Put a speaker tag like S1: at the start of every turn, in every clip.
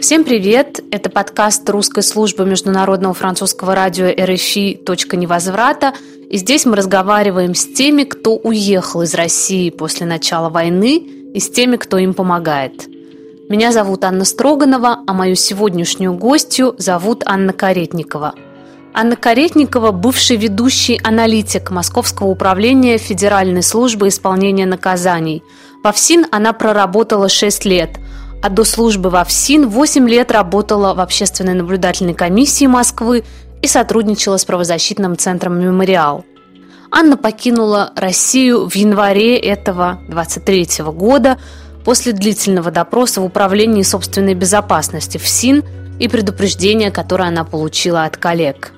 S1: Всем привет! Это подкаст русской службы международного французского радио РФИ «Точка невозврата». И здесь мы разговариваем с теми, кто уехал из России после начала войны, и с теми, кто им помогает. Меня зовут Анна Строганова, а мою сегодняшнюю гостью зовут Анна Каретникова. Анна Каретникова – бывший ведущий аналитик Московского управления Федеральной службы исполнения наказаний. Во ФСИН она проработала 6 лет – а до службы во ФСИН 8 лет работала в общественной наблюдательной комиссии Москвы и сотрудничала с правозащитным центром «Мемориал». Анна покинула Россию в январе этого 23 года после длительного допроса в Управлении собственной безопасности ФСИН и предупреждения, которое она получила от коллег.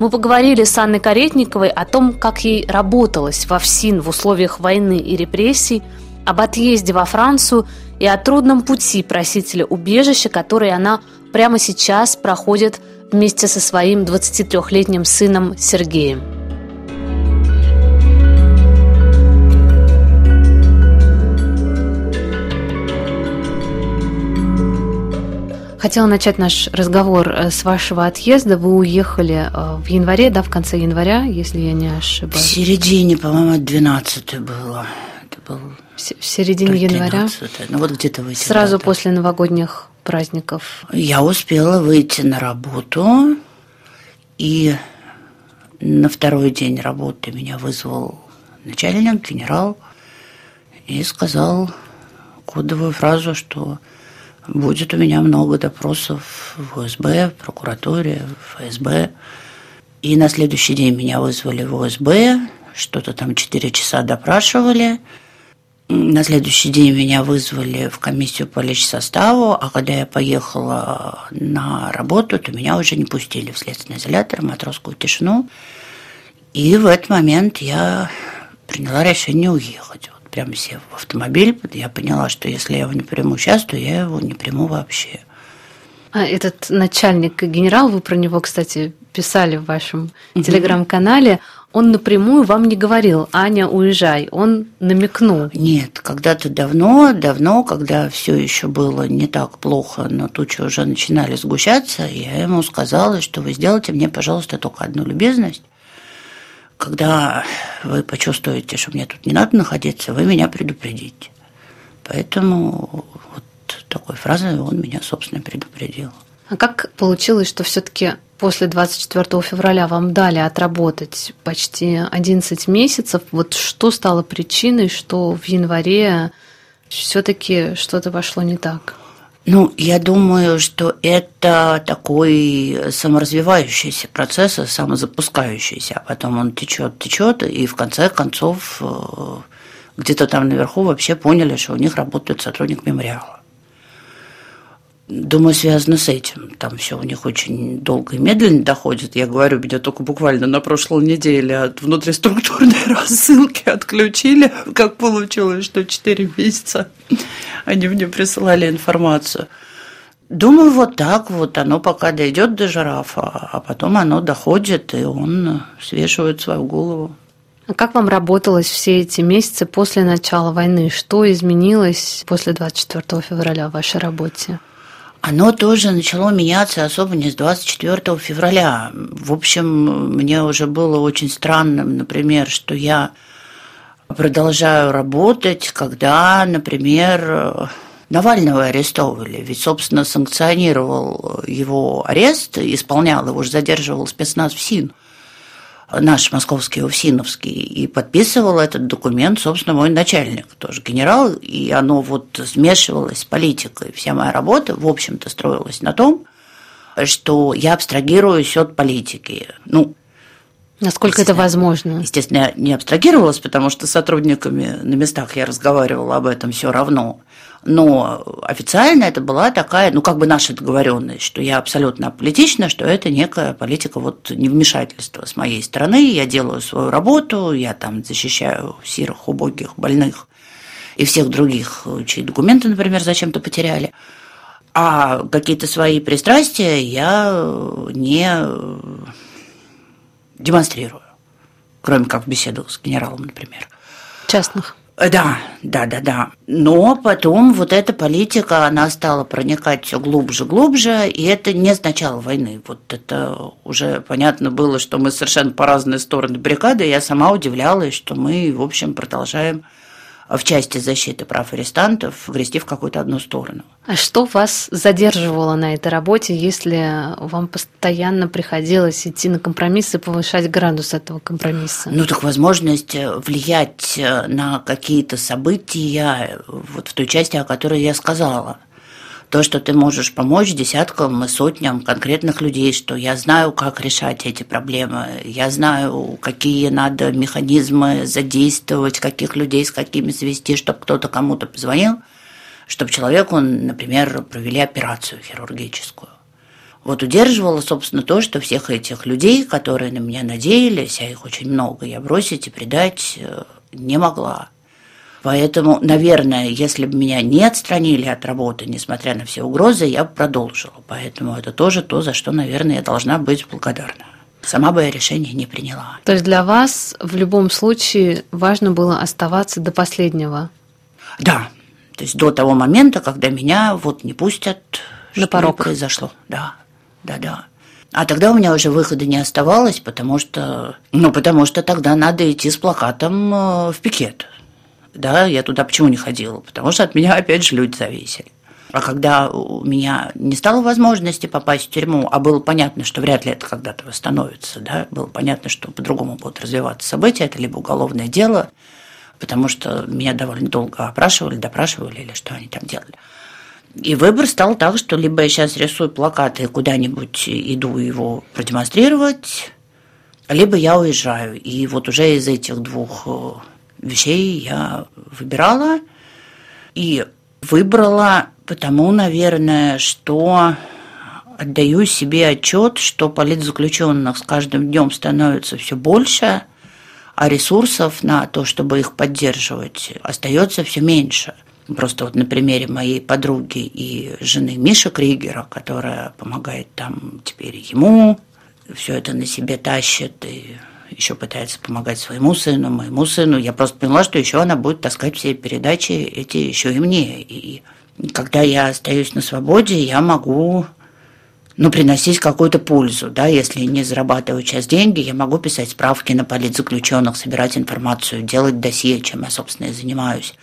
S1: Мы поговорили с Анной Каретниковой о том, как ей работалось во ФСИН в условиях войны и репрессий, об отъезде во Францию и о трудном пути просителя убежища, который она прямо сейчас проходит вместе со своим 23-летним сыном Сергеем. Хотела начать наш разговор э, с вашего отъезда. Вы уехали э, в январе, да, в конце января, если я не ошибаюсь.
S2: В середине, по-моему, 12 было. Это был
S1: в середине января.
S2: Ну вот где-то в
S1: Сразу даты. после новогодних праздников.
S2: Я успела выйти на работу, и на второй день работы меня вызвал начальник, генерал, и сказал кодовую фразу, что будет у меня много допросов в УСБ, в прокуратуре, в ФСБ. И на следующий день меня вызвали в УСБ, что-то там 4 часа допрашивали – на следующий день меня вызвали в комиссию по личсоставу, а когда я поехала на работу, то меня уже не пустили в следственный изолятор, матросскую тишину. И в этот момент я приняла решение уехать. Прямо сев в автомобиль, я поняла, что если я его не приму сейчас, то я его не приму вообще.
S1: А этот начальник генерал, вы про него, кстати, писали в вашем угу. телеграм-канале, он напрямую вам не говорил, Аня, уезжай, он намекнул.
S2: Нет, когда-то давно, давно, когда все еще было не так плохо, но тучи уже начинали сгущаться, я ему сказала, что вы сделайте мне, пожалуйста, только одну любезность. Когда вы почувствуете, что мне тут не надо находиться, вы меня предупредите. Поэтому вот такой фразой он меня, собственно, предупредил.
S1: А как получилось, что все-таки после 24 февраля вам дали отработать почти 11 месяцев. Вот что стало причиной, что в январе все-таки что-то пошло не так?
S2: Ну, я думаю, что это такой саморазвивающийся процесс, самозапускающийся, а потом он течет, течет, и в конце концов э, где-то там наверху вообще поняли, что у них работает сотрудник мемориала. Думаю, связано с этим. Там все у них очень долго и медленно доходит. Я говорю, меня только буквально на прошлой неделе от внутриструктурной рассылки отключили. Как получилось, что 4 месяца они мне присылали информацию. Думаю, вот так вот оно пока дойдет до жирафа, а потом оно доходит, и он свешивает свою голову.
S1: А как вам работалось все эти месяцы после начала войны? Что изменилось после 24 февраля в вашей работе?
S2: Оно тоже начало меняться особо не с 24 февраля. В общем, мне уже было очень странным, например, что я продолжаю работать, когда, например, Навального арестовывали, ведь, собственно, санкционировал его арест, исполнял его, уже задерживал спецназ в СИН наш московский Увсиновский, и подписывал этот документ, собственно, мой начальник тоже, генерал, и оно вот смешивалось с политикой. Вся моя работа, в общем-то, строилась на том, что я абстрагируюсь от политики. Ну,
S1: Насколько это возможно?
S2: Естественно, я не абстрагировалась, потому что с сотрудниками на местах я разговаривала об этом все равно. Но официально это была такая, ну, как бы наша договоренность, что я абсолютно аполитична, что это некая политика вот невмешательства с моей стороны. Я делаю свою работу, я там защищаю сирых, убогих, больных и всех других, чьи документы, например, зачем-то потеряли. А какие-то свои пристрастия я не демонстрирую, кроме как в беседах с генералом, например.
S1: Частных?
S2: Да, да, да, да. Но потом вот эта политика, она стала проникать все глубже, глубже, и это не с начала войны. Вот это уже понятно было, что мы совершенно по разные стороны баррикады. Я сама удивлялась, что мы, в общем, продолжаем в части защиты прав арестантов грести в какую-то одну сторону.
S1: А что вас задерживало на этой работе, если вам постоянно приходилось идти на компромиссы и повышать градус этого компромисса?
S2: Ну, так возможность влиять на какие-то события вот в той части, о которой я сказала – то, что ты можешь помочь десяткам и сотням конкретных людей, что я знаю, как решать эти проблемы, я знаю, какие надо механизмы задействовать, каких людей с какими свести, чтобы кто-то кому-то позвонил, чтобы человеку, например, провели операцию хирургическую. Вот удерживала, собственно, то, что всех этих людей, которые на меня надеялись, а их очень много, я бросить и предать э, не могла. Поэтому, наверное, если бы меня не отстранили от работы, несмотря на все угрозы, я бы продолжила. Поэтому это тоже то, за что, наверное, я должна быть благодарна. Сама бы я решение не приняла.
S1: То есть для вас в любом случае важно было оставаться до последнего?
S2: Да. То есть до того момента, когда меня вот не пустят,
S1: на порог
S2: произошло. Да, да, да. А тогда у меня уже выхода не оставалось, потому что, ну, потому что тогда надо идти с плакатом э, в пикет. Да, я туда почему не ходила? Потому что от меня, опять же, люди зависели. А когда у меня не стало возможности попасть в тюрьму, а было понятно, что вряд ли это когда-то восстановится, да, было понятно, что по-другому будут развиваться события, это либо уголовное дело, потому что меня довольно долго опрашивали, допрашивали или что они там делали. И выбор стал так, что либо я сейчас рисую плакаты и куда-нибудь иду его продемонстрировать, либо я уезжаю. И вот уже из этих двух э, вещей я выбирала. И выбрала потому, наверное, что отдаю себе отчет, что политзаключенных с каждым днем становится все больше, а ресурсов на то, чтобы их поддерживать, остается все меньше. Просто вот на примере моей подруги и жены Миши Кригера, которая помогает там теперь ему, все это на себе тащит и еще пытается помогать своему сыну, моему сыну. Я просто поняла, что еще она будет таскать все передачи эти еще и мне. И когда я остаюсь на свободе, я могу ну, приносить какую-то пользу, да, если не зарабатываю сейчас деньги, я могу писать справки на политзаключенных, собирать информацию, делать досье, чем я, собственно, и занимаюсь.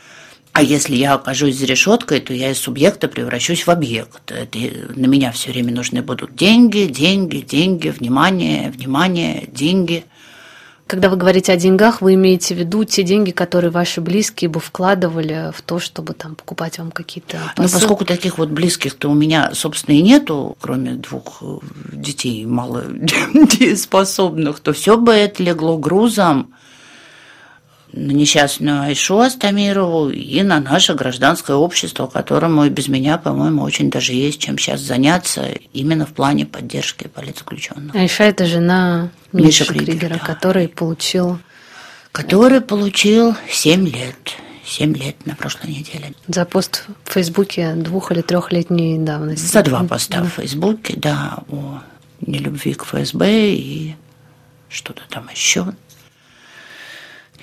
S2: А если я окажусь за решеткой, то я из субъекта превращусь в объект. Это на меня все время нужны будут деньги, деньги, деньги, внимание, внимание, деньги –
S1: когда вы говорите о деньгах, вы имеете в виду те деньги, которые ваши близкие бы вкладывали в то, чтобы там покупать вам какие-то
S2: посылки? Ну, поскольку таких вот близких-то у меня, собственно, и нету, кроме двух э, детей мало способных, то все бы это легло грузом на несчастную Айшу Астамирову и на наше гражданское общество, которому и без меня, по-моему, очень даже есть чем сейчас заняться именно в плане поддержки политзаключенных.
S1: Айша – это жена Миши Кригера, Кригера да. который получил…
S2: Который получил 7 лет. 7 лет на прошлой неделе.
S1: За пост в Фейсбуке двух- или трехлетней давности.
S2: За два поста в Фейсбуке, да, о нелюбви к ФСБ и что-то там еще.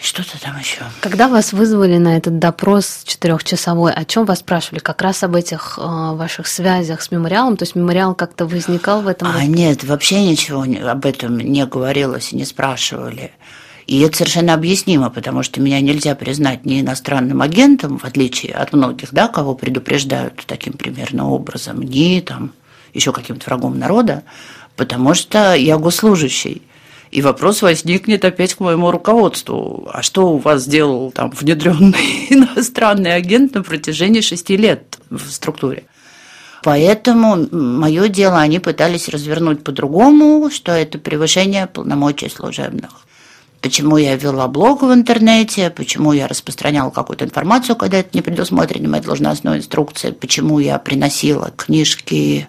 S2: Что-то там еще.
S1: Когда вас вызвали на этот допрос четырехчасовой, о чем вас спрашивали? Как раз об этих э, ваших связях с мемориалом? То есть мемориал как-то возникал в этом?
S2: А нет, вообще ничего об этом не говорилось и не спрашивали. И это совершенно объяснимо, потому что меня нельзя признать ни иностранным агентом, в отличие от многих, да, кого предупреждают таким примерно образом, ни там еще каким-то врагом народа, потому что я госслужащий. И вопрос возникнет опять к моему руководству. А что у вас сделал там внедренный иностранный агент на протяжении шести лет в структуре? Поэтому мое дело они пытались развернуть по-другому, что это превышение полномочий служебных. Почему я вела блог в интернете, почему я распространяла какую-то информацию, когда это не предусмотрено моей должностной инструкции, почему я приносила книжки,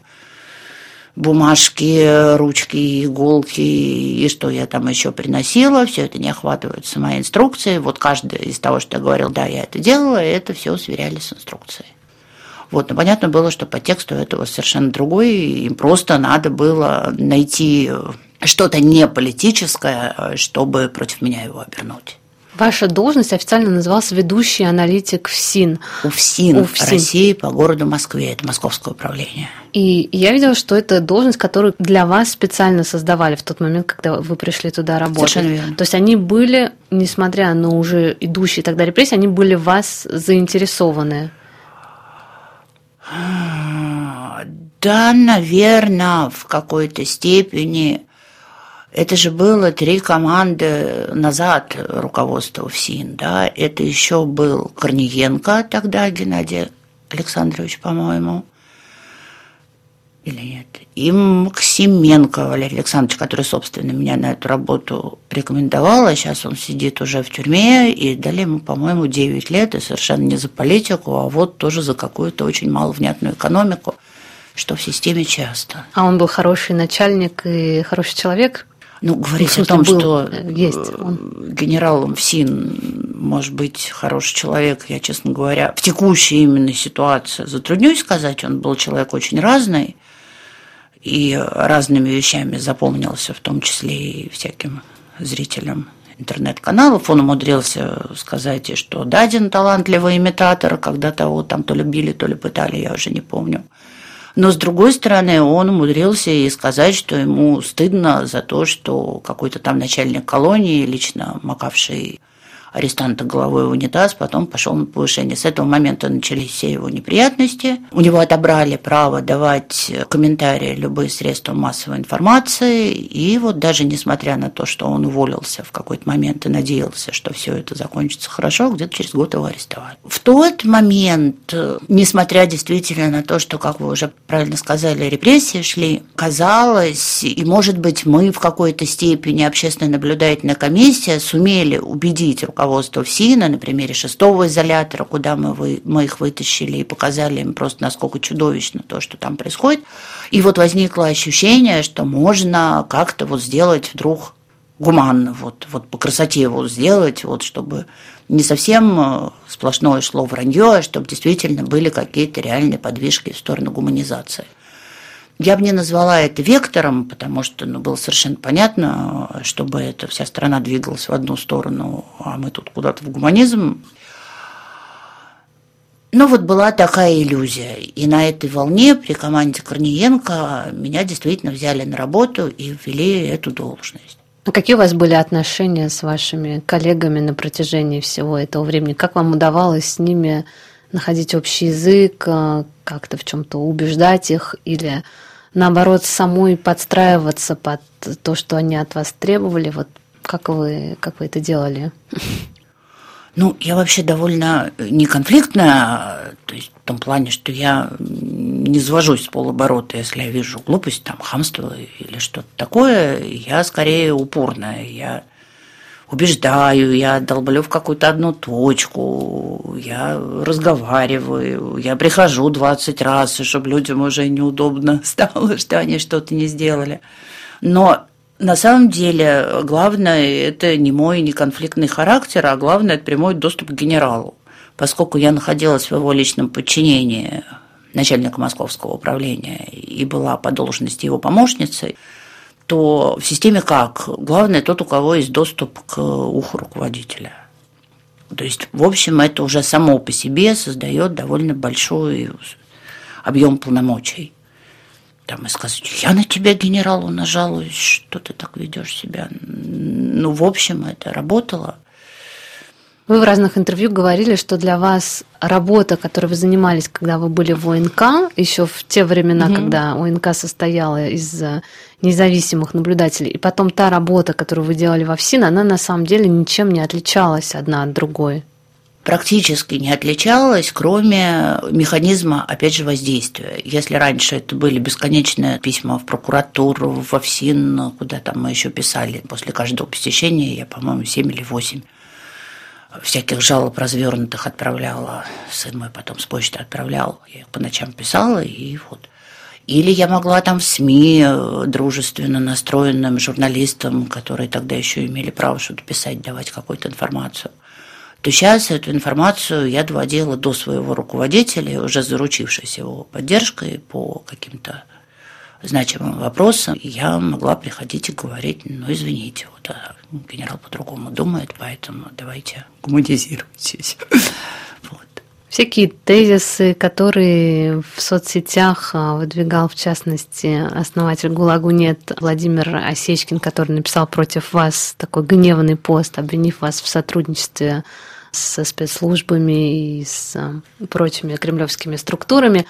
S2: бумажки, ручки, иголки и что я там еще приносила, все это не охватывается моей инструкцией. Вот каждый из того, что я говорил, да, я это делала, это все сверяли с инструкцией. Вот, но понятно было, что по тексту этого совершенно другой, им просто надо было найти что-то не политическое, чтобы против меня его обернуть.
S1: Ваша должность официально называлась ведущий аналитик ФСИН.
S2: УФСИН, УФСИН. России по городу Москве, это Московское управление.
S1: И я видела, что это должность, которую для вас специально создавали в тот момент, когда вы пришли туда работать.
S2: Совершенно верно.
S1: То есть они были, несмотря на уже идущие тогда репрессии, они были вас заинтересованы.
S2: Да, наверное, в какой-то степени это же было три команды назад руководства ФСИН, да, это еще был Корниенко тогда, Геннадий Александрович, по-моему, или нет, и Максименко Валерий Александрович, который, собственно, меня на эту работу рекомендовал, а сейчас он сидит уже в тюрьме, и дали ему, по-моему, 9 лет, и совершенно не за политику, а вот тоже за какую-то очень маловнятную экономику, что в системе часто.
S1: А он был хороший начальник и хороший человек?
S2: Ну, говорить о том, был, что э, есть он. генерал МФСИН может быть хороший человек, я, честно говоря, в текущей именно ситуации затруднюсь сказать. Он был человек очень разный и разными вещами запомнился, в том числе и всяким зрителям интернет-каналов. Он умудрился сказать, что даден талантливый имитатор, когда того там то ли били, то ли пытали, я уже не помню. Но, с другой стороны, он умудрился и сказать, что ему стыдно за то, что какой-то там начальник колонии, лично макавший арестанта головой в унитаз, потом пошел на повышение. С этого момента начались все его неприятности. У него отобрали право давать комментарии любые средства массовой информации. И вот даже несмотря на то, что он уволился в какой-то момент и надеялся, что все это закончится хорошо, где-то через год его арестовали. В тот момент, несмотря действительно на то, что, как вы уже правильно сказали, репрессии шли, казалось, и, может быть, мы в какой-то степени, общественная наблюдательная комиссия, сумели убедить руководство руководство ФСИНа на примере шестого изолятора, куда мы, вы, мы их вытащили и показали им просто, насколько чудовищно то, что там происходит. И вот возникло ощущение, что можно как-то вот сделать вдруг гуманно, вот, вот по красоте его сделать, вот, чтобы не совсем э, сплошное шло вранье, а чтобы действительно были какие-то реальные подвижки в сторону гуманизации. Я бы не назвала это вектором, потому что ну, было совершенно понятно, чтобы эта вся страна двигалась в одну сторону, а мы тут куда-то в гуманизм. Но вот была такая иллюзия. И на этой волне при команде Корниенко меня действительно взяли на работу и ввели эту должность.
S1: А какие у вас были отношения с вашими коллегами на протяжении всего этого времени? Как вам удавалось с ними находить общий язык, э, как-то в чем-то убеждать их или наоборот самой подстраиваться под то, что они от вас требовали? Вот как вы, как вы это делали?
S2: Ну, я вообще довольно неконфликтная, то есть в том плане, что я не завожусь с полоборота, если я вижу глупость, там, хамство или что-то такое, я скорее упорная, я убеждаю, я долблю в какую-то одну точку, я разговариваю, я прихожу 20 раз, чтобы людям уже неудобно стало, что они что-то не сделали. Но на самом деле главное это не мой неконфликтный характер, а главное это прямой доступ к генералу. Поскольку я находилась в его личном подчинении начальника московского управления и была по должности его помощницей, то в системе как? Главное тот, у кого есть доступ к уху руководителя. То есть, в общем, это уже само по себе создает довольно большой объем полномочий. Там и сказать, я на тебя, генералу, нажалуюсь, что ты так ведешь себя. Ну, в общем, это работало.
S1: Вы в разных интервью говорили, что для вас работа, которой вы занимались, когда вы были в ОНК, еще в те времена, угу. когда ОНК состояла из э, независимых наблюдателей, и потом та работа, которую вы делали во ФСИН, она на самом деле ничем не отличалась одна от другой
S2: практически не отличалась, кроме механизма, опять же, воздействия. Если раньше это были бесконечные письма в прокуратуру, в ФСИН, куда там мы еще писали после каждого посещения, я, по-моему, 7 или 8 всяких жалоб развернутых отправляла. Сын мой потом с почты отправлял. Я их по ночам писала, и вот. Или я могла там в СМИ э, дружественно настроенным журналистам, которые тогда еще имели право что-то писать, давать какую-то информацию, то сейчас эту информацию я доводила до своего руководителя, уже заручившись его поддержкой по каким-то значимым вопросом, я могла приходить и говорить, ну, извините, вот а генерал по-другому думает, поэтому давайте гуманизируйтесь.
S1: Всякие тезисы, которые в соцсетях а, выдвигал, в частности, основатель ГУЛАГу нет Владимир Осечкин, который написал против вас такой гневный пост, обвинив вас в сотрудничестве со спецслужбами и с а, прочими кремлевскими структурами.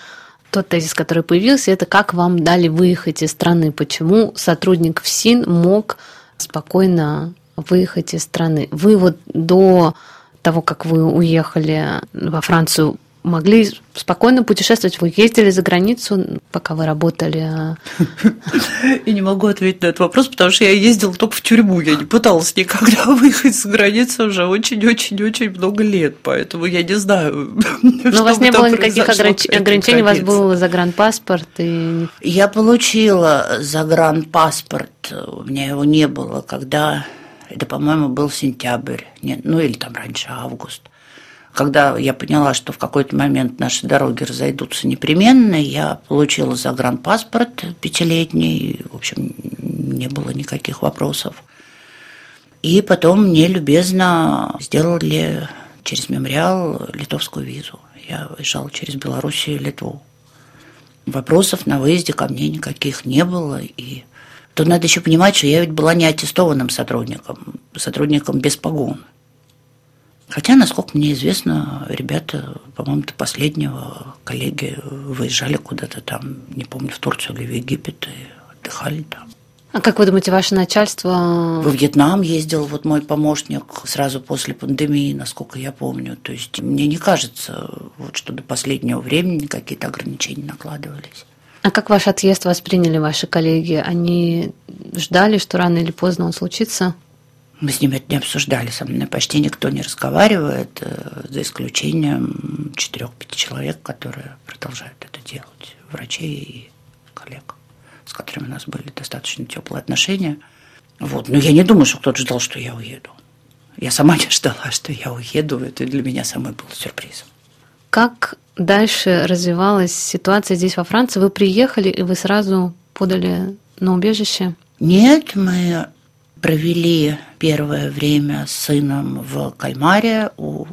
S1: Тот тезис, который появился, это как вам дали выехать из страны, почему сотрудник ФСИН мог спокойно выехать из страны. Вы вот до того, как вы уехали во Францию, могли спокойно путешествовать. Вы ездили за границу, пока вы работали?
S2: Я не могу ответить на этот вопрос, потому что я ездила только в тюрьму. Я не пыталась никогда выехать за границу уже очень-очень-очень много лет, поэтому я не знаю.
S1: Но у вас не было никаких ограничений, у вас был загранпаспорт? И...
S2: Я получила загранпаспорт, у меня его не было, когда это, по-моему, был сентябрь, нет, ну или там раньше, август. Когда я поняла, что в какой-то момент наши дороги разойдутся непременно, я получила загранпаспорт пятилетний, в общем, не было никаких вопросов. И потом мне любезно сделали через мемориал литовскую визу. Я выезжала через Белоруссию и Литву. Вопросов на выезде ко мне никаких не было, и то надо еще понимать, что я ведь была не аттестованным сотрудником, сотрудником без погон. Хотя, насколько мне известно, ребята, по-моему, до последнего коллеги выезжали куда-то там, не помню, в Турцию или в Египет и отдыхали там.
S1: А как вы думаете, ваше начальство...
S2: Во Вьетнам ездил вот мой помощник сразу после пандемии, насколько я помню. То есть мне не кажется, вот, что до последнего времени какие-то ограничения накладывались.
S1: А как ваш отъезд восприняли ваши коллеги? Они ждали, что рано или поздно он случится?
S2: Мы с ними это не обсуждали, со мной почти никто не разговаривает, э, за исключением четырех-пяти человек, которые продолжают это делать, врачей и коллег, с которыми у нас были достаточно теплые отношения. Вот. Но я не думаю, что кто-то ждал, что я уеду. Я сама не ждала, что я уеду. Это для меня самой было сюрпризом.
S1: Как дальше развивалась ситуация здесь во Франции? Вы приехали, и вы сразу подали на убежище?
S2: Нет, мы провели первое время с сыном в Кальмаре у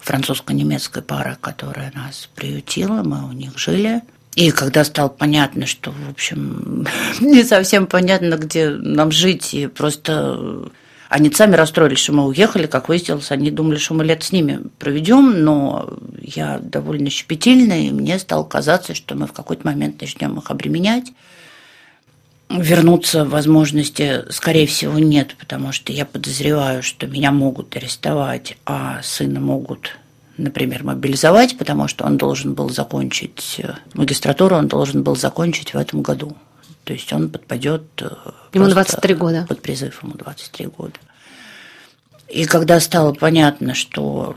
S2: французско-немецкой пары, которая нас приютила, мы у них жили. И когда стало понятно, что, в общем, не совсем понятно, где нам жить, и просто они сами расстроились, что мы уехали, как выяснилось, они думали, что мы лет с ними проведем, но я довольно щепетильная, и мне стало казаться, что мы в какой-то момент начнем их обременять. Вернуться возможности, скорее всего, нет, потому что я подозреваю, что меня могут арестовать, а сына могут, например, мобилизовать, потому что он должен был закончить магистратуру, он должен был закончить в этом году. То есть он подпадет э,
S1: Ему 23 года.
S2: Под призыв ему 23 года. И когда стало понятно, что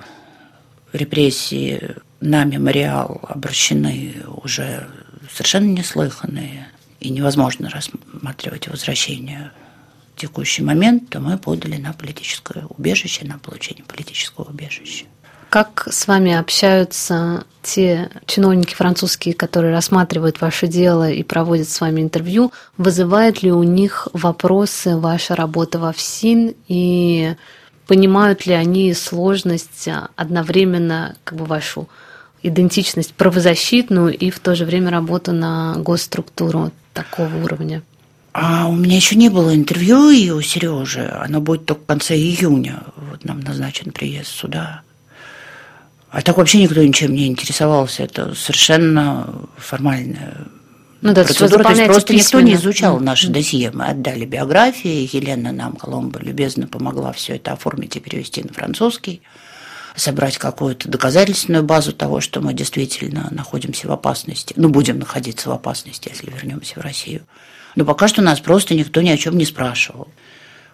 S2: репрессии на мемориал обращены уже совершенно неслыханные, и невозможно рассматривать возвращение в текущий момент, то мы подали на политическое убежище, на получение политического убежища.
S1: Как с вами общаются те чиновники французские, которые рассматривают ваше дело и проводят с вами интервью? Вызывает ли у них вопросы ваша работа во ФСИН и понимают ли они сложность одновременно как бы вашу идентичность правозащитную и в то же время работу на госструктуру такого уровня?
S2: А у меня еще не было интервью и у Сережи. Оно будет только в конце июня. Вот нам назначен приезд сюда. А так вообще никто ничем не интересовался. Это совершенно формальная ну, да, процедура. То есть просто письменно. никто не изучал наши досье. Мы отдали биографии. Елена нам, Коломбо, любезно помогла все это оформить и перевести на французский собрать какую-то доказательственную базу того, что мы действительно находимся в опасности, ну, будем находиться в опасности, если вернемся в Россию. Но пока что нас просто никто ни о чем не спрашивал.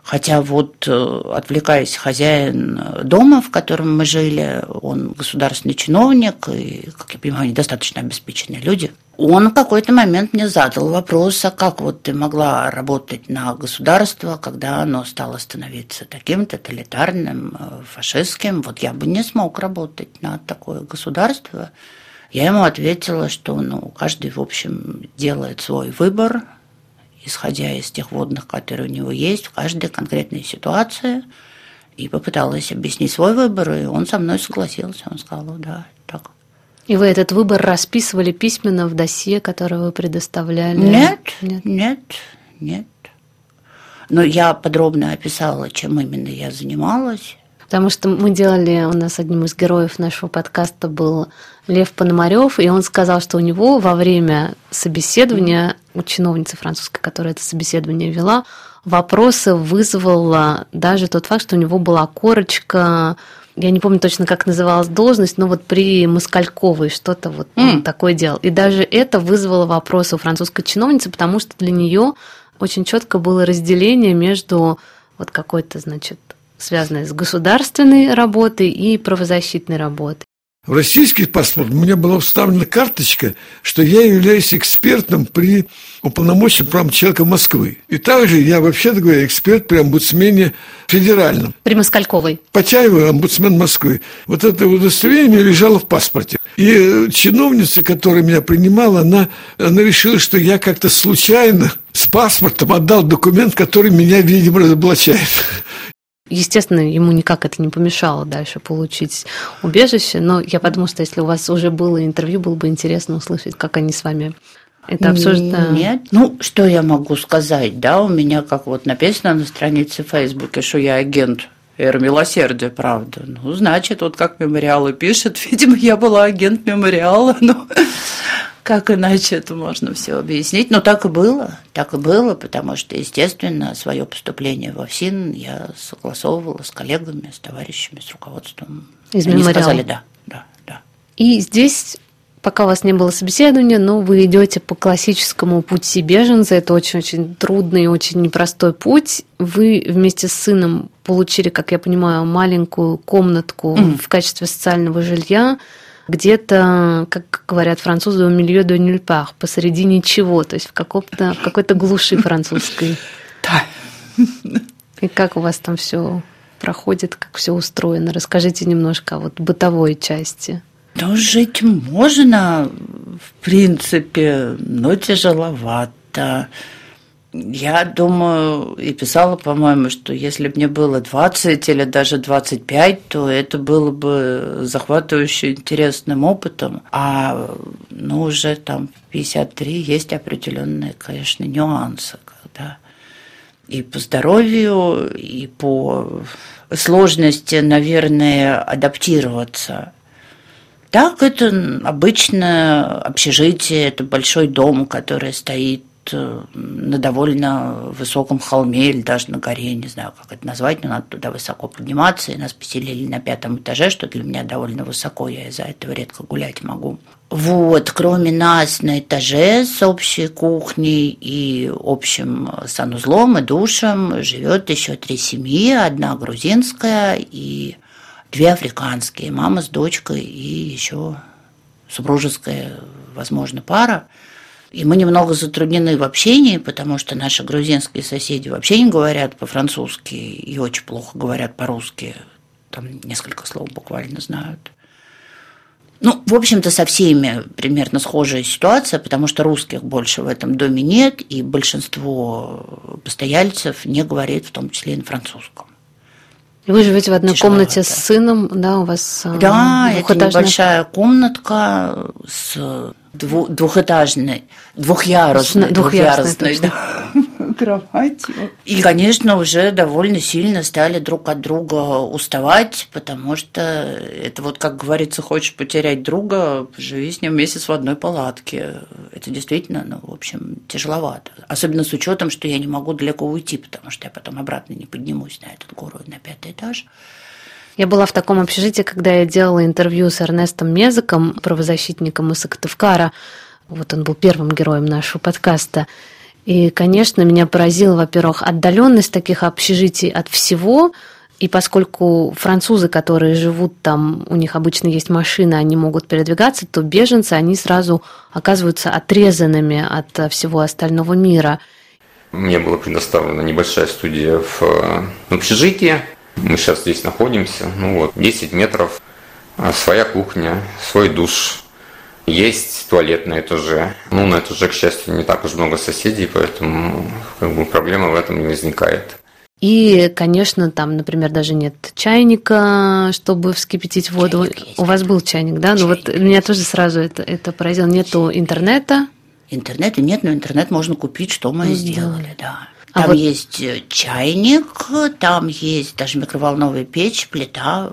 S2: Хотя вот, э, отвлекаясь, хозяин дома, в котором мы жили, он государственный чиновник, и, как я понимаю, недостаточно обеспеченные люди, он в какой-то момент мне задал вопрос, а как вот ты могла работать на государство, когда оно стало становиться таким тоталитарным, э, фашистским? Вот я бы не смог работать на такое государство, Я ему ответила, что ну, каждый, в общем, делает свой выбор, исходя из тех водных, которые у него есть в каждой конкретной ситуации, и попыталась объяснить свой выбор, и он со мной согласился. Он сказал, да, так.
S1: И вы этот выбор расписывали письменно в досье, которое вы предоставляли?
S2: Нет, нет, нет, нет. Но я подробно описала, чем именно я занималась.
S1: Потому что мы делали, у нас одним из героев нашего подкаста был Лев Пономарев, и он сказал, что у него во время собеседования у чиновницы французской, которая это собеседование вела, вопросы вызвала даже тот факт, что у него была корочка я не помню точно, как называлась должность, но вот при Москальковой что-то вот mm. такое делал. И даже это вызвало вопросы у французской чиновницы, потому что для нее очень четко было разделение между вот какой-то, значит, связанной с государственной работой и правозащитной работой.
S3: В российский паспорт у меня была вставлена карточка, что я являюсь экспертом при уполномоченном прав человека Москвы. И также я, вообще-то говоря, эксперт при омбудсмене федеральном.
S1: При Москальковой.
S3: Почаева, омбудсмен Москвы. Вот это удостоверение лежало в паспорте. И чиновница, которая меня принимала, она, она решила, что я как-то случайно с паспортом отдал документ, который меня, видимо, разоблачает.
S1: Естественно, ему никак это не помешало дальше получить убежище, но я подумала, что если у вас уже было интервью, было бы интересно услышать, как они с вами это обсуждают.
S2: Нет, ну, что я могу сказать, да, у меня, как вот написано на странице в Фейсбуке, что я агент Эр милосердия, правда. Ну, значит, вот как мемориалы пишет, видимо, я была агент мемориала, но как иначе это можно все объяснить? Но так и было, так и было, потому что, естественно, свое поступление в ФСИН я согласовывала с коллегами, с товарищами, с руководством.
S1: Из Они мемориала.
S2: сказали да, да, да.
S1: И здесь пока у вас не было собеседования, но вы идете по классическому пути беженца. Это очень-очень трудный и очень непростой путь. Вы вместе с сыном получили, как я понимаю, маленькую комнатку mm. в качестве социального жилья где-то, как говорят французы, у милье де нюльпар, посреди ничего, то есть в, каком-то, в какой-то глуши французской.
S2: Да.
S1: И как у вас там все проходит, как все устроено? Расскажите немножко о вот бытовой части.
S2: Ну, жить можно, в принципе, но тяжеловато. Я думаю, и писала, по-моему, что если бы мне было 20 или даже 25, то это было бы захватывающе интересным опытом. А ну, уже там 53 есть определенные, конечно, нюансы, когда и по здоровью, и по сложности, наверное, адаптироваться. Так, это обычное общежитие, это большой дом, который стоит на довольно высоком холме или даже на горе, не знаю, как это назвать, но надо туда высоко подниматься, и нас поселили на пятом этаже, что для меня довольно высоко, я из-за этого редко гулять могу. Вот, кроме нас на этаже с общей кухней и общим санузлом и душем живет еще три семьи, одна грузинская и две африканские, мама с дочкой и еще супружеская, возможно, пара – и мы немного затруднены в общении, потому что наши грузинские соседи вообще не говорят по-французски и очень плохо говорят по-русски. Там несколько слов буквально знают. Ну, в общем-то, со всеми примерно схожая ситуация, потому что русских больше в этом доме нет, и большинство постояльцев не говорит, в том числе и на французском.
S1: Вы живете в одной Тяжеловато. комнате с сыном, да, у вас
S2: а, Да, это небольшая комнатка с двухэтажной, двухъярусной, двухъярусной, да, кроватью. И, конечно, уже довольно сильно стали друг от друга уставать, потому что это вот, как говорится, хочешь потерять друга, живи с ним месяц в одной палатке. Это действительно, ну, в общем, тяжеловато. Особенно с учетом, что я не могу далеко уйти, потому что я потом обратно не поднимусь на этот гору, на пятый этаж.
S1: Я была в таком общежитии, когда я делала интервью с Эрнестом Мезиком, правозащитником из Сыктывкара. Вот он был первым героем нашего подкаста. И, конечно, меня поразила, во-первых, отдаленность таких общежитий от всего. И поскольку французы, которые живут там, у них обычно есть машина, они могут передвигаться, то беженцы, они сразу оказываются отрезанными от всего остального мира.
S4: Мне была предоставлена небольшая студия в э, общежитии. Мы сейчас здесь находимся. Ну вот, 10 метров, а, своя кухня, свой душ, Есть туалетные тоже. Ну, на это уже, к счастью, не так уж много соседей, поэтому как бы, проблема в этом не возникает.
S1: И, конечно, там, например, даже нет чайника, чтобы вскипятить воду. У вас был чайник, да? Чайник. Ну вот меня тоже сразу это, это поразило. Нету интернета.
S2: Интернета нет, но интернет можно купить, что мы ну, сделали, да. А там а вот... есть э, чайник, там есть даже микроволновая печь, плита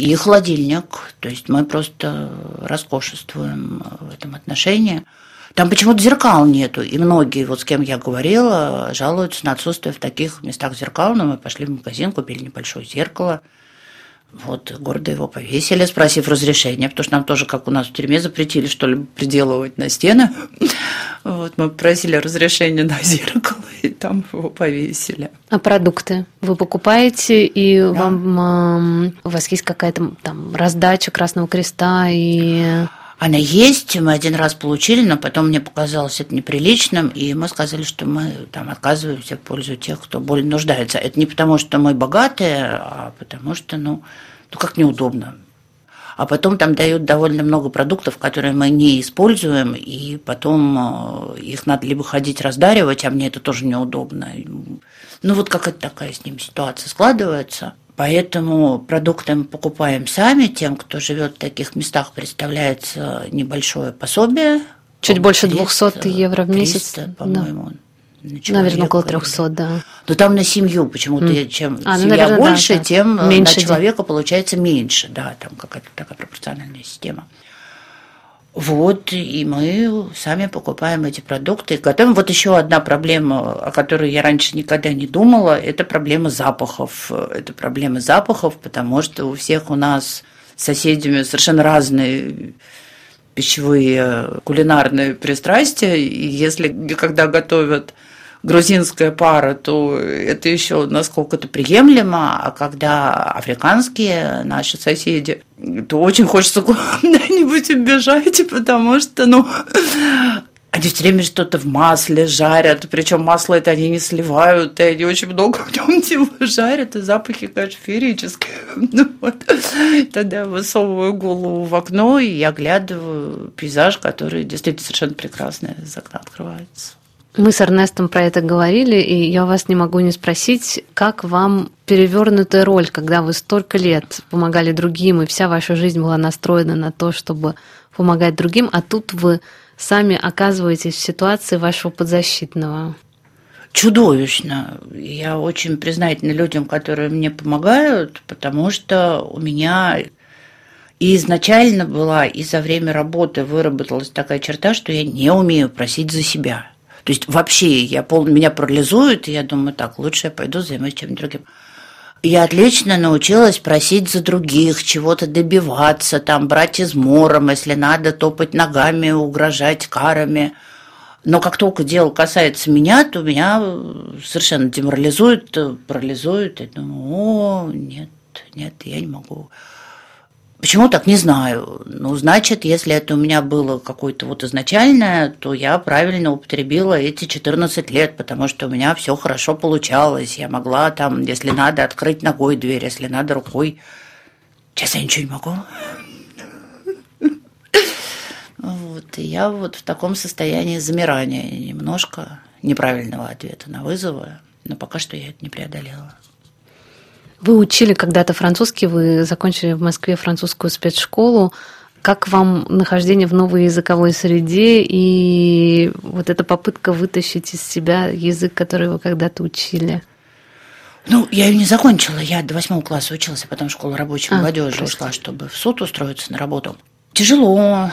S2: и холодильник. То есть мы просто роскошествуем в этом отношении. Там почему-то зеркал нету, и многие, вот с кем я говорила, жалуются на отсутствие в таких местах зеркал, но мы пошли в магазин, купили небольшое зеркало, вот, гордо его повесили, спросив разрешения, потому что нам тоже, как у нас в тюрьме, запретили, что ли, приделывать на стены. Вот, мы просили разрешения на зеркало, и там его повесили.
S1: А продукты вы покупаете, и да. вам, у вас есть какая-то там раздача Красного Креста и...
S2: Она есть, мы один раз получили, но потом мне показалось это неприличным, и мы сказали, что мы там отказываемся в пользу тех, кто более нуждается. Это не потому, что мы богатые, а потому что, ну, ну как неудобно. А потом там дают довольно много продуктов, которые мы не используем, и потом э, их надо либо ходить раздаривать, а мне это тоже неудобно. Ну вот какая-то такая с ним ситуация складывается. Поэтому продукты мы покупаем сами. Тем, кто живет в таких местах, представляется небольшое пособие.
S1: Чуть больше 200 евро в месяц.
S2: 300, по-моему.
S1: Да. Наверное, около 300, да.
S2: Но там на семью почему-то, mm. чем а, ну, семья наверное, больше, да, тем меньше на человека получается меньше. Да, там какая-то такая пропорциональная система. Вот, и мы сами покупаем эти продукты. Готовим. Вот еще одна проблема, о которой я раньше никогда не думала, это проблема запахов. Это проблема запахов, потому что у всех у нас с соседями совершенно разные пищевые кулинарные пристрастия. И если когда готовят грузинская пара, то это еще насколько-то приемлемо, а когда африканские наши соседи, то очень хочется куда-нибудь убежать, потому что, ну, они все время что-то в масле жарят, причем масло это они не сливают, и они очень много в нем всего жарят, и запахи, конечно, феерические. Ну, вот. Тогда я высовываю голову в окно и оглядываю пейзаж, который действительно совершенно прекрасный из окна открывается.
S1: Мы с Эрнестом про это говорили, и я вас не могу не спросить, как вам перевернутая роль, когда вы столько лет помогали другим, и вся ваша жизнь была настроена на то, чтобы помогать другим, а тут вы сами оказываетесь в ситуации вашего подзащитного?
S2: Чудовищно. Я очень признательна людям, которые мне помогают, потому что у меня и изначально была, и за время работы выработалась такая черта, что я не умею просить за себя. То есть вообще я пол, меня парализует, и я думаю, так, лучше я пойду займусь чем-нибудь другим. Я отлично научилась просить за других, чего-то добиваться, там, брать измором, если надо, топать ногами, угрожать карами. Но как только дело касается меня, то меня совершенно деморализует, парализует. Я думаю, о, нет, нет, я не могу. Почему так, не знаю. Ну, значит, если это у меня было какое-то вот изначальное, то я правильно употребила эти 14 лет, потому что у меня все хорошо получалось. Я могла там, если надо, открыть ногой дверь, если надо, рукой. Сейчас я ничего не могу. Вот, и я вот в таком состоянии замирания немножко неправильного ответа на вызовы, но пока что я это не преодолела.
S1: Вы учили когда-то французский, вы закончили в Москве французскую спецшколу. Как вам нахождение в новой языковой среде и вот эта попытка вытащить из себя язык, который вы когда-то учили?
S2: Ну, я ее не закончила. Я до восьмого класса училась, а потом в школу рабочей а, молодежи просто. ушла, чтобы в суд устроиться на работу. Тяжело,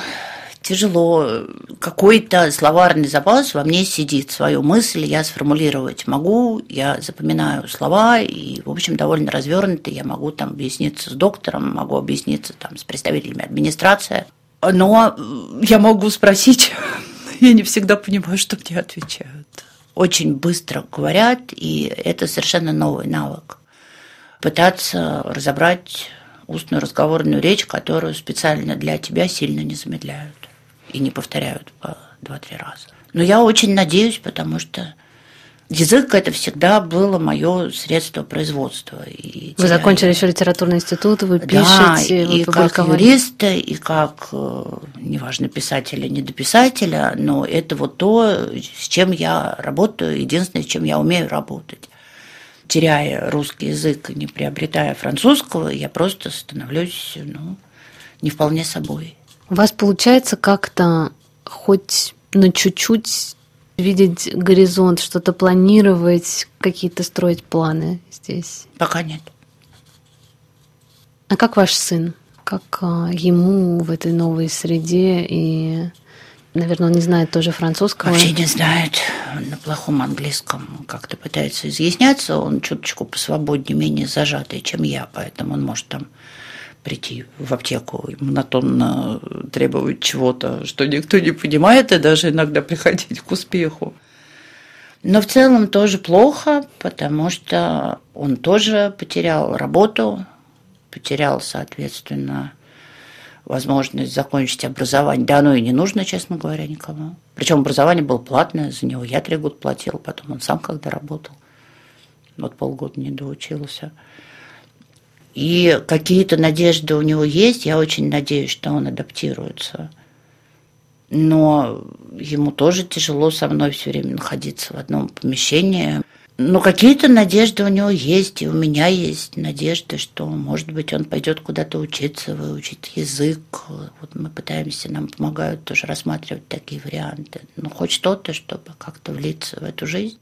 S2: тяжело. Какой-то словарный запас во мне сидит. Свою мысль я сформулировать могу, я запоминаю слова, и, в общем, довольно развернуто. Я могу там объясниться с доктором, могу объясниться там с представителями администрации. Но я могу спросить, я не всегда понимаю, что мне отвечают. Очень быстро говорят, и это совершенно новый навык. Пытаться разобрать устную разговорную речь, которую специально для тебя сильно не замедляют и не повторяют по два-три раза. Но я очень надеюсь, потому что язык это всегда было мое средство производства.
S1: И вы закончили еще литературный институт, вы пишете,
S2: да, вы и как юриста, и как, э, неважно, писателя, не дописателя, но это вот то, с чем я работаю, единственное, с чем я умею работать. Теряя русский язык, не приобретая французского, я просто становлюсь ну, не вполне собой.
S1: У вас получается как-то хоть на чуть-чуть видеть горизонт, что-то планировать, какие-то строить планы здесь?
S2: Пока нет.
S1: А как ваш сын? Как а, ему в этой новой среде и Наверное, он не знает тоже французского.
S2: Вообще не знает. На плохом английском как-то пытается изъясняться. Он чуточку посвободнее, менее зажатый, чем я, поэтому он может там прийти в аптеку монотонно требовать чего-то, что никто не понимает, и даже иногда приходить к успеху. Но в целом тоже плохо, потому что он тоже потерял работу, потерял, соответственно, возможность закончить образование. Да, оно и не нужно, честно говоря, никому. Причем образование было платное, за него я три года платил, потом он сам когда работал. Вот полгода не доучился. И какие-то надежды у него есть. Я очень надеюсь, что он адаптируется. Но ему тоже тяжело со мной все время находиться в одном помещении. Но какие-то надежды у него есть, и у меня есть надежды, что, может быть, он пойдет куда-то учиться, выучить язык. Вот мы пытаемся, нам помогают тоже рассматривать такие варианты. Ну, хоть что-то, чтобы как-то влиться в эту жизнь.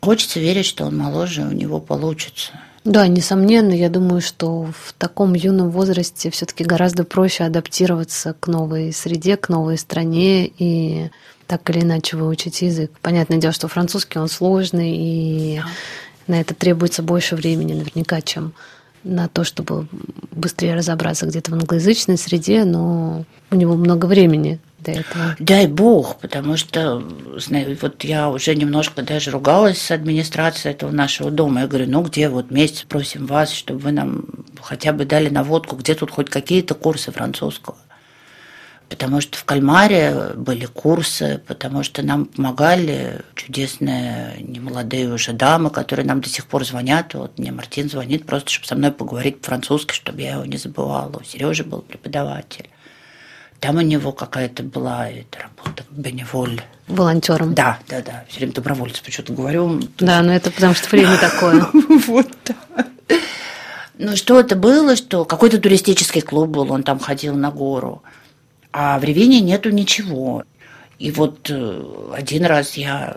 S2: Хочется верить, что он моложе, у него получится.
S1: Да, несомненно, я думаю, что в таком юном возрасте все-таки гораздо проще адаптироваться к новой среде, к новой стране и так или иначе выучить язык. Понятное дело, что французский он сложный, и на это требуется больше времени наверняка, чем на то, чтобы быстрее разобраться где-то в англоязычной среде, но у него много времени до этого.
S2: Дай бог, потому что, знаю, вот я уже немножко даже ругалась с администрацией этого нашего дома. Я говорю, ну где вот месяц просим вас, чтобы вы нам хотя бы дали наводку, где тут хоть какие-то курсы французского. Потому что в Кальмаре были курсы, потому что нам помогали чудесные немолодые уже дамы, которые нам до сих пор звонят. Вот мне Мартин звонит просто, чтобы со мной поговорить по-французски, чтобы я его не забывала. У Сережи был преподаватель. Там у него какая-то была эта работа, беневоль.
S1: Волонтером.
S2: Да, да, да. Все время добровольец почему-то говорю.
S1: Да, но это потому что время такое.
S2: Вот, да. Ну, что это было, что какой-то туристический клуб был, он там ходил на гору. А в Ревине нету ничего. И вот э, один раз я,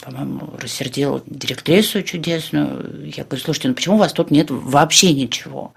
S2: по-моему, рассердила директрису чудесную. Я говорю, слушайте, ну почему у вас тут нет вообще ничего?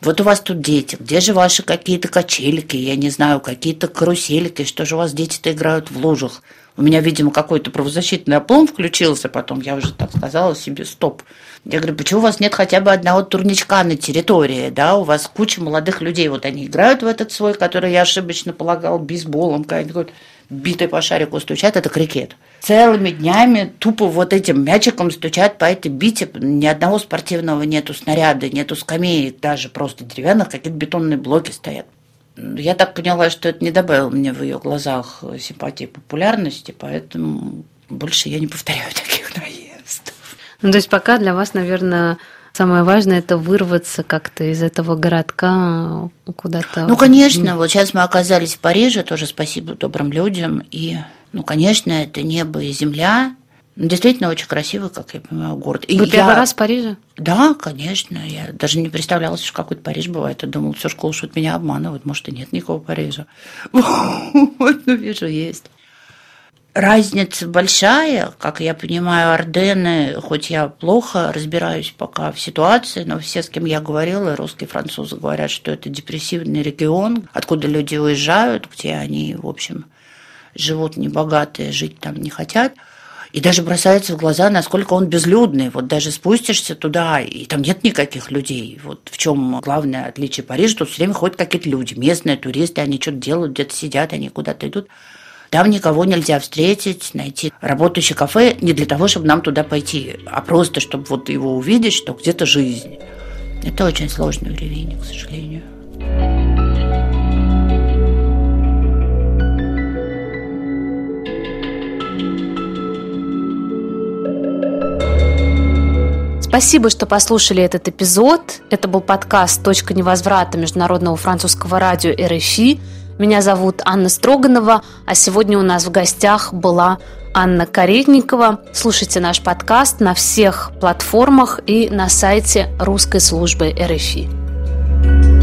S2: Вот у вас тут дети, где же ваши какие-то качельки, я не знаю, какие-то карусельки, что же у вас дети-то играют в лужах? У меня, видимо, какой-то правозащитный оплом включился, потом я уже так сказала себе, стоп. Я говорю, почему у вас нет хотя бы одного турничка на территории, да, у вас куча молодых людей, вот они играют в этот свой, который я ошибочно полагал бейсболом, какой-нибудь битой по шарику стучат, это крикет. Целыми днями тупо вот этим мячиком стучат по этой бите. Ни одного спортивного нету снаряда, нету скамеек, даже просто деревянных, какие-то бетонные блоки стоят. Я так поняла, что это не добавило мне в ее глазах симпатии и популярности, поэтому больше я не повторяю таких наездов.
S1: Ну, то есть пока для вас, наверное, Самое важное это вырваться как-то из этого городка куда-то.
S2: Ну, конечно, вот сейчас мы оказались в Париже, тоже спасибо добрым людям. И, ну, конечно, это небо и земля. Ну, действительно очень красивый, как я понимаю, город.
S1: И Вы я... первый раз в Париже?
S2: Да, конечно. Я даже не представляла, что какой-то Париж бывает. Я думала, все школа что меня обманывают. Может, и нет никакого Парижа. Вот, ну, вижу, есть. Разница большая, как я понимаю, Ордены, хоть я плохо разбираюсь пока в ситуации, но все, с кем я говорила, русские французы говорят, что это депрессивный регион, откуда люди уезжают, где они, в общем, живут небогатые, жить там не хотят. И даже бросается в глаза, насколько он безлюдный. Вот даже спустишься туда, и там нет никаких людей. Вот в чем главное отличие Парижа, тут все время ходят какие-то люди, местные туристы, они что-то делают, где-то сидят, они куда-то идут. Там никого нельзя встретить, найти работающее кафе не для того, чтобы нам туда пойти, а просто, чтобы вот его увидеть, что где-то жизнь. Это очень сложно в Ревине, к сожалению.
S1: Спасибо, что послушали этот эпизод. Это был подкаст «Точка невозврата» Международного французского радио РФИ. Меня зовут Анна Строганова, а сегодня у нас в гостях была Анна Каретникова. Слушайте наш подкаст на всех платформах и на сайте русской службы РФИ.